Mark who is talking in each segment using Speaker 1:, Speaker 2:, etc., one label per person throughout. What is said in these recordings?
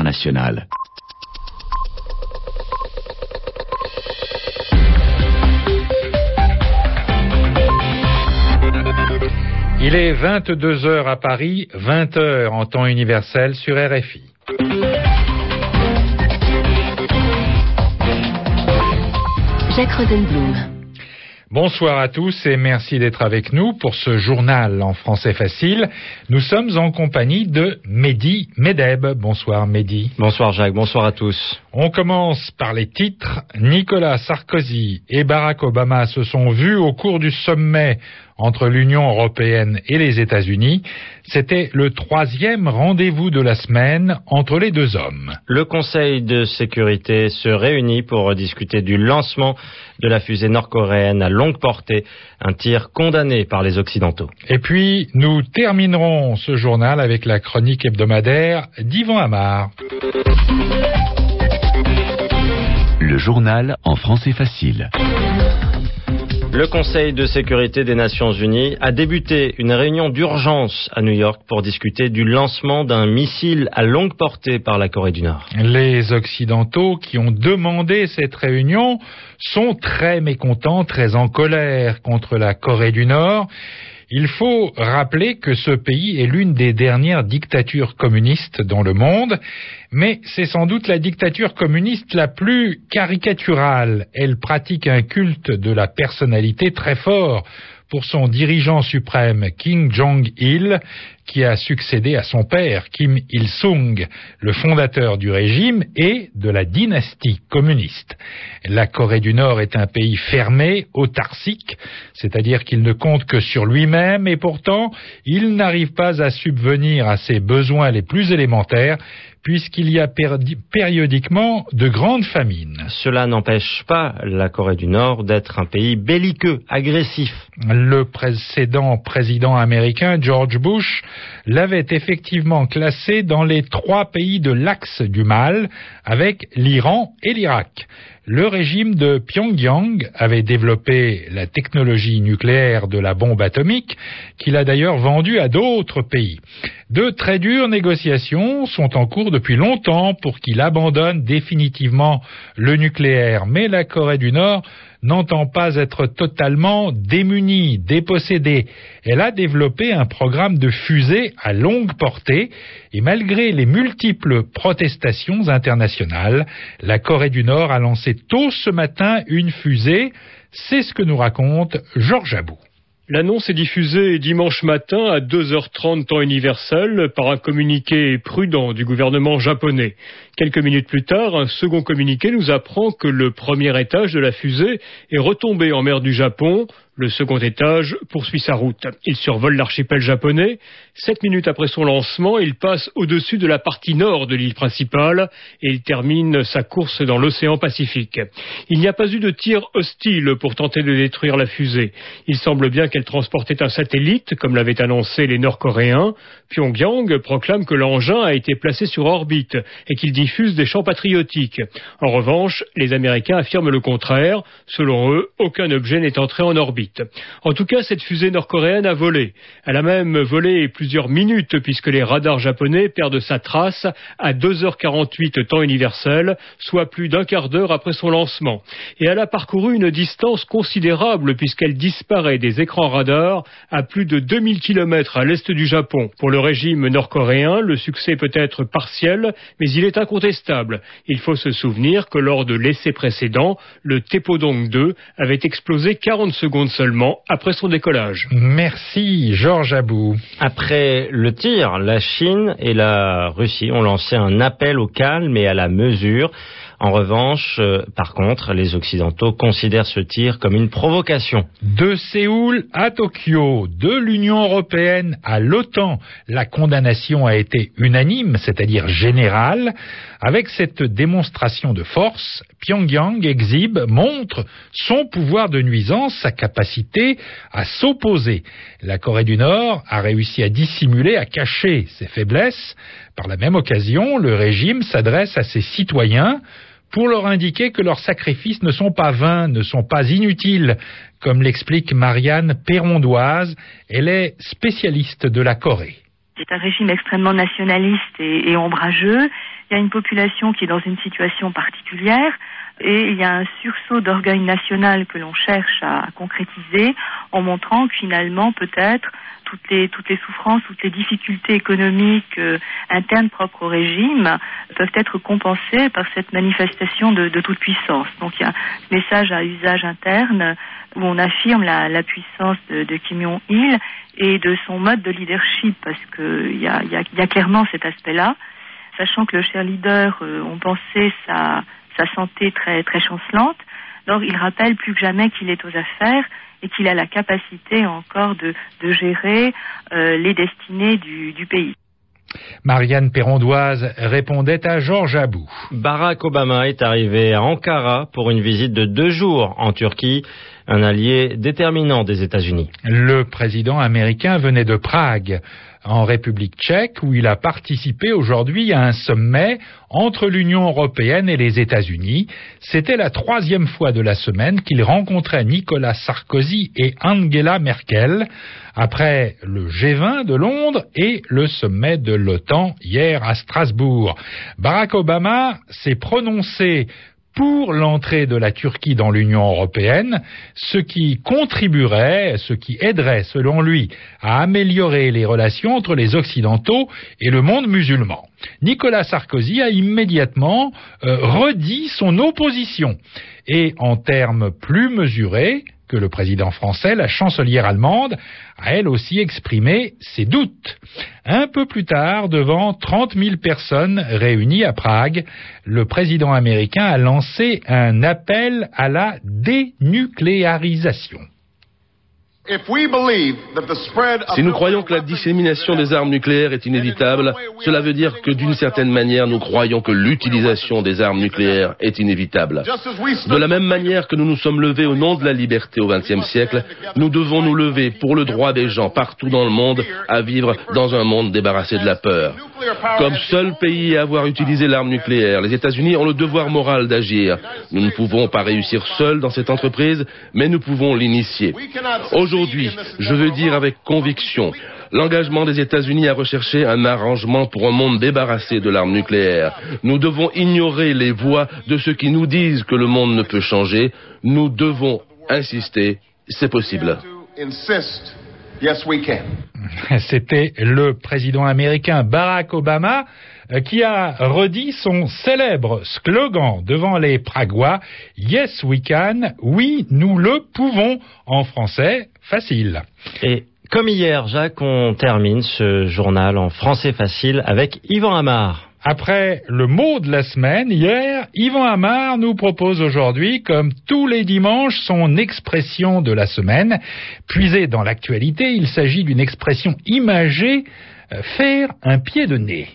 Speaker 1: internationale.
Speaker 2: Il est 22 heures à Paris, 20 heures en temps universel sur RFI.
Speaker 3: Jacques Rosenblum.
Speaker 2: Bonsoir à tous et merci d'être avec nous pour ce journal en français facile. Nous sommes en compagnie de Mehdi Medeb. Bonsoir Mehdi.
Speaker 4: Bonsoir Jacques, bonsoir à tous.
Speaker 2: On commence par les titres. Nicolas Sarkozy et Barack Obama se sont vus au cours du sommet entre l'Union européenne et les États-Unis. C'était le troisième rendez-vous de la semaine entre les deux hommes.
Speaker 4: Le Conseil de sécurité se réunit pour discuter du lancement de la fusée nord-coréenne à longue portée, un tir condamné par les Occidentaux.
Speaker 2: Et puis, nous terminerons ce journal avec la chronique hebdomadaire d'Yvan Amar.
Speaker 1: Le journal en français facile.
Speaker 4: Le Conseil de sécurité des Nations Unies a débuté une réunion d'urgence à New York pour discuter du lancement d'un missile à longue portée par la Corée du Nord.
Speaker 2: Les Occidentaux qui ont demandé cette réunion sont très mécontents, très en colère contre la Corée du Nord. Il faut rappeler que ce pays est l'une des dernières dictatures communistes dans le monde, mais c'est sans doute la dictature communiste la plus caricaturale. Elle pratique un culte de la personnalité très fort pour son dirigeant suprême Kim Jong-il, qui a succédé à son père Kim Il-sung, le fondateur du régime et de la dynastie communiste. La Corée du Nord est un pays fermé, autarcique, c'est-à-dire qu'il ne compte que sur lui-même et pourtant il n'arrive pas à subvenir à ses besoins les plus élémentaires puisqu'il y a périodiquement de grandes famines.
Speaker 4: Cela n'empêche pas la Corée du Nord d'être un pays belliqueux, agressif.
Speaker 2: Le précédent président américain, George Bush, l'avait effectivement classé dans les trois pays de l'axe du mal, avec l'Iran et l'Irak. Le régime de Pyongyang avait développé la technologie nucléaire de la bombe atomique, qu'il a d'ailleurs vendue à d'autres pays. De très dures négociations sont en cours depuis longtemps pour qu'il abandonne définitivement le nucléaire, mais la Corée du Nord n'entend pas être totalement démunie, dépossédée. Elle a développé un programme de fusées à longue portée et malgré les multiples protestations internationales, la Corée du Nord a lancé tôt ce matin une fusée. C'est ce que nous raconte Georges Abou.
Speaker 5: L'annonce est diffusée dimanche matin à 2h30 temps universel par un communiqué prudent du gouvernement japonais. Quelques minutes plus tard, un second communiqué nous apprend que le premier étage de la fusée est retombé en mer du Japon. Le second étage poursuit sa route. Il survole l'archipel japonais. Sept minutes après son lancement, il passe au-dessus de la partie nord de l'île principale et il termine sa course dans l'océan Pacifique. Il n'y a pas eu de tir hostile pour tenter de détruire la fusée. Il semble bien qu'elle transportait un satellite, comme l'avaient annoncé les Nord-Coréens. Pyongyang proclame que l'engin a été placé sur orbite et qu'il diffuse des chants patriotiques. En revanche, les Américains affirment le contraire. Selon eux, aucun objet n'est entré en orbite. En tout cas, cette fusée nord-coréenne a volé. Elle a même volé plusieurs minutes puisque les radars japonais perdent sa trace à 2h48 temps universel, soit plus d'un quart d'heure après son lancement. Et elle a parcouru une distance considérable puisqu'elle disparaît des écrans radars à plus de 2000 km à l'est du Japon. Pour le régime nord-coréen, le succès peut être partiel, mais il est incontestable. Il faut se souvenir que lors de l'essai précédent, le Tepodong 2 avait explosé 40 secondes seulement après son décollage.
Speaker 2: Merci Georges Abou.
Speaker 4: Après le tir, la Chine et la Russie ont lancé un appel au calme et à la mesure. En revanche, euh, par contre, les Occidentaux considèrent ce tir comme une provocation.
Speaker 2: De Séoul à Tokyo, de l'Union européenne à l'OTAN, la condamnation a été unanime, c'est-à-dire générale. Avec cette démonstration de force, Pyongyang exhibe, montre son pouvoir de nuisance, sa capacité à s'opposer. La Corée du Nord a réussi à dissimuler, à cacher ses faiblesses. Par la même occasion, le régime s'adresse à ses citoyens pour leur indiquer que leurs sacrifices ne sont pas vains, ne sont pas inutiles, comme l'explique Marianne Perrondoise. Elle est spécialiste de la Corée.
Speaker 6: C'est un régime extrêmement nationaliste et, et ombrageux. Il y a une population qui est dans une situation particulière et il y a un sursaut d'orgueil national que l'on cherche à, concrétiser en montrant que finalement peut-être toutes les toutes les souffrances, toutes les difficultés économiques euh, internes propres au régime peuvent être compensées par cette manifestation de, toute puissance. Donc il y a un message à usage interne où on affirme la, puissance de, Kim Jong-il et de son mode de leadership parce qu'il y y, y a clairement cet aspect-là, sachant que le cher leader, euh, on pensait sa sa santé très très chancelante. Donc il rappelle plus que jamais qu'il est aux affaires et qu'il a la capacité encore de, de gérer euh, les destinées du, du pays.
Speaker 2: Marianne Perrondoise répondait à Georges Abou.
Speaker 4: Barack Obama est arrivé à Ankara pour une visite de deux jours en Turquie, un allié déterminant des États-Unis.
Speaker 2: Le président américain venait de Prague en République tchèque où il a participé aujourd'hui à un sommet entre l'Union européenne et les États-Unis. C'était la troisième fois de la semaine qu'il rencontrait Nicolas Sarkozy et Angela Merkel après le G20 de Londres et le sommet de l'OTAN hier à Strasbourg. Barack Obama s'est prononcé pour l'entrée de la Turquie dans l'Union européenne, ce qui contribuerait, ce qui aiderait, selon lui, à améliorer les relations entre les Occidentaux et le monde musulman. Nicolas Sarkozy a immédiatement euh, redit son opposition et, en termes plus mesurés, que le président français, la chancelière allemande a elle aussi exprimé ses doutes. Un peu plus tard, devant 30 000 personnes réunies à Prague, le président américain a lancé un appel à la dénucléarisation.
Speaker 7: Si nous croyons que la dissémination des armes nucléaires est inévitable, cela veut dire que d'une certaine manière, nous croyons que l'utilisation des armes nucléaires est inévitable. De la même manière que nous nous sommes levés au nom de la liberté au XXe siècle, nous devons nous lever pour le droit des gens partout dans le monde à vivre dans un monde débarrassé de la peur. Comme seul pays à avoir utilisé l'arme nucléaire, les États-Unis ont le devoir moral d'agir. Nous ne pouvons pas réussir seuls dans cette entreprise, mais nous pouvons l'initier. Aujourd'hui, je veux dire avec conviction, l'engagement des États-Unis à rechercher un arrangement pour un monde débarrassé de l'arme nucléaire. Nous devons ignorer les voix de ceux qui nous disent que le monde ne peut changer. Nous devons insister, c'est possible.
Speaker 2: C'était le président américain Barack Obama euh, qui a redit son célèbre slogan devant les Pragois Yes we can, oui nous le pouvons en français facile.
Speaker 4: Et comme hier, Jacques, on termine ce journal en français facile avec Yvan Amar.
Speaker 2: Après le mot de la semaine, hier, Yvan Amar nous propose aujourd'hui, comme tous les dimanches, son expression de la semaine. Puisé dans l'actualité, il s'agit d'une expression imagée, euh, faire un pied de nez.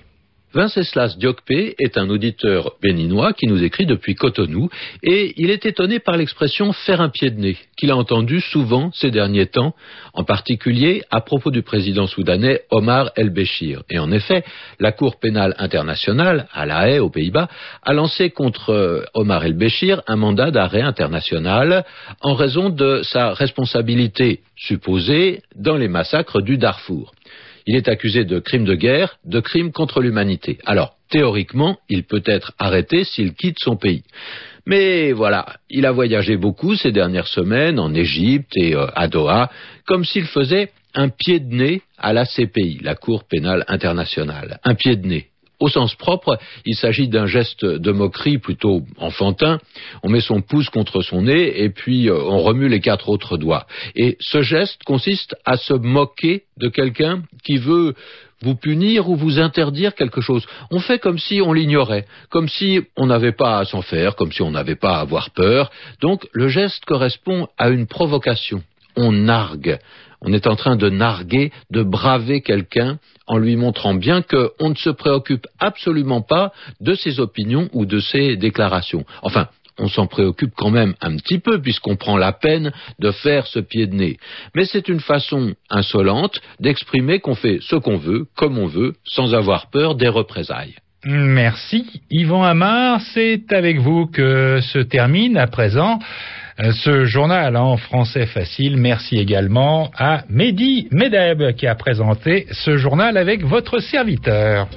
Speaker 8: Venceslas Diokpe est un auditeur béninois qui nous écrit depuis Cotonou et il est étonné par l'expression faire un pied de nez qu'il a entendu souvent ces derniers temps, en particulier à propos du président soudanais Omar el-Béchir. Et en effet, la Cour pénale internationale, à La Haye, aux Pays-Bas, a lancé contre euh, Omar el-Béchir un mandat d'arrêt international en raison de sa responsabilité supposée dans les massacres du Darfour. Il est accusé de crimes de guerre, de crimes contre l'humanité. Alors, théoriquement, il peut être arrêté s'il quitte son pays. Mais voilà, il a voyagé beaucoup ces dernières semaines en Égypte et euh, à Doha, comme s'il faisait un pied de nez à la CPI, la Cour pénale internationale. Un pied de nez. Au sens propre, il s'agit d'un geste de moquerie plutôt enfantin. On met son pouce contre son nez et puis euh, on remue les quatre autres doigts. Et ce geste consiste à se moquer de quelqu'un qui veut vous punir ou vous interdire quelque chose. On fait comme si on l'ignorait, comme si on n'avait pas à s'en faire, comme si on n'avait pas à avoir peur. Donc le geste correspond à une provocation. On nargue. On est en train de narguer, de braver quelqu'un en lui montrant bien qu'on ne se préoccupe absolument pas de ses opinions ou de ses déclarations. Enfin, on s'en préoccupe quand même un petit peu puisqu'on prend la peine de faire ce pied de nez. Mais c'est une façon insolente d'exprimer qu'on fait ce qu'on veut, comme on veut, sans avoir peur des représailles.
Speaker 2: Merci. Yvan Amar, c'est avec vous que se termine à présent ce journal en français facile. Merci également à Mehdi Medeb qui a présenté ce journal avec votre serviteur.